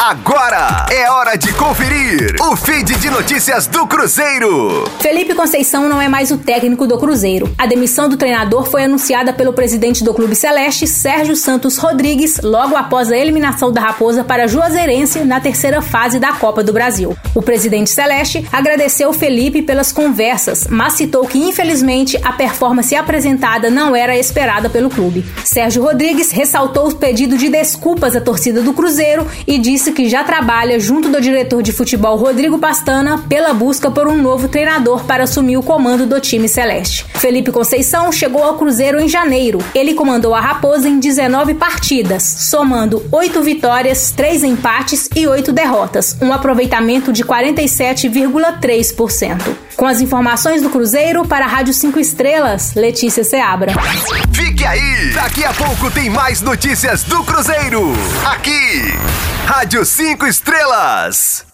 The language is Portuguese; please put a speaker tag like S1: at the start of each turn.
S1: Agora é hora de conferir o feed de notícias do Cruzeiro.
S2: Felipe Conceição não é mais o técnico do Cruzeiro. A demissão do treinador foi anunciada pelo presidente do Clube Celeste, Sérgio Santos Rodrigues, logo após a eliminação da Raposa para Juazeirense na terceira fase da Copa do Brasil. O presidente Celeste agradeceu Felipe pelas conversas, mas citou que infelizmente a performance apresentada não era esperada pelo clube. Sérgio Rodrigues ressaltou o pedido de desculpas à torcida do Cruzeiro e disse que já trabalha junto do diretor de futebol Rodrigo Pastana pela busca por um novo treinador para assumir o comando do time celeste. Felipe Conceição chegou ao Cruzeiro em janeiro. Ele comandou a Raposa em 19 partidas, somando 8 vitórias, 3 empates e 8 derrotas, um aproveitamento de 47,3%. Com as informações do Cruzeiro para a Rádio 5 Estrelas, Letícia Seabra.
S1: Fique aí! Daqui a pouco tem mais notícias do Cruzeiro. Aqui, Rádio 5 Estrelas.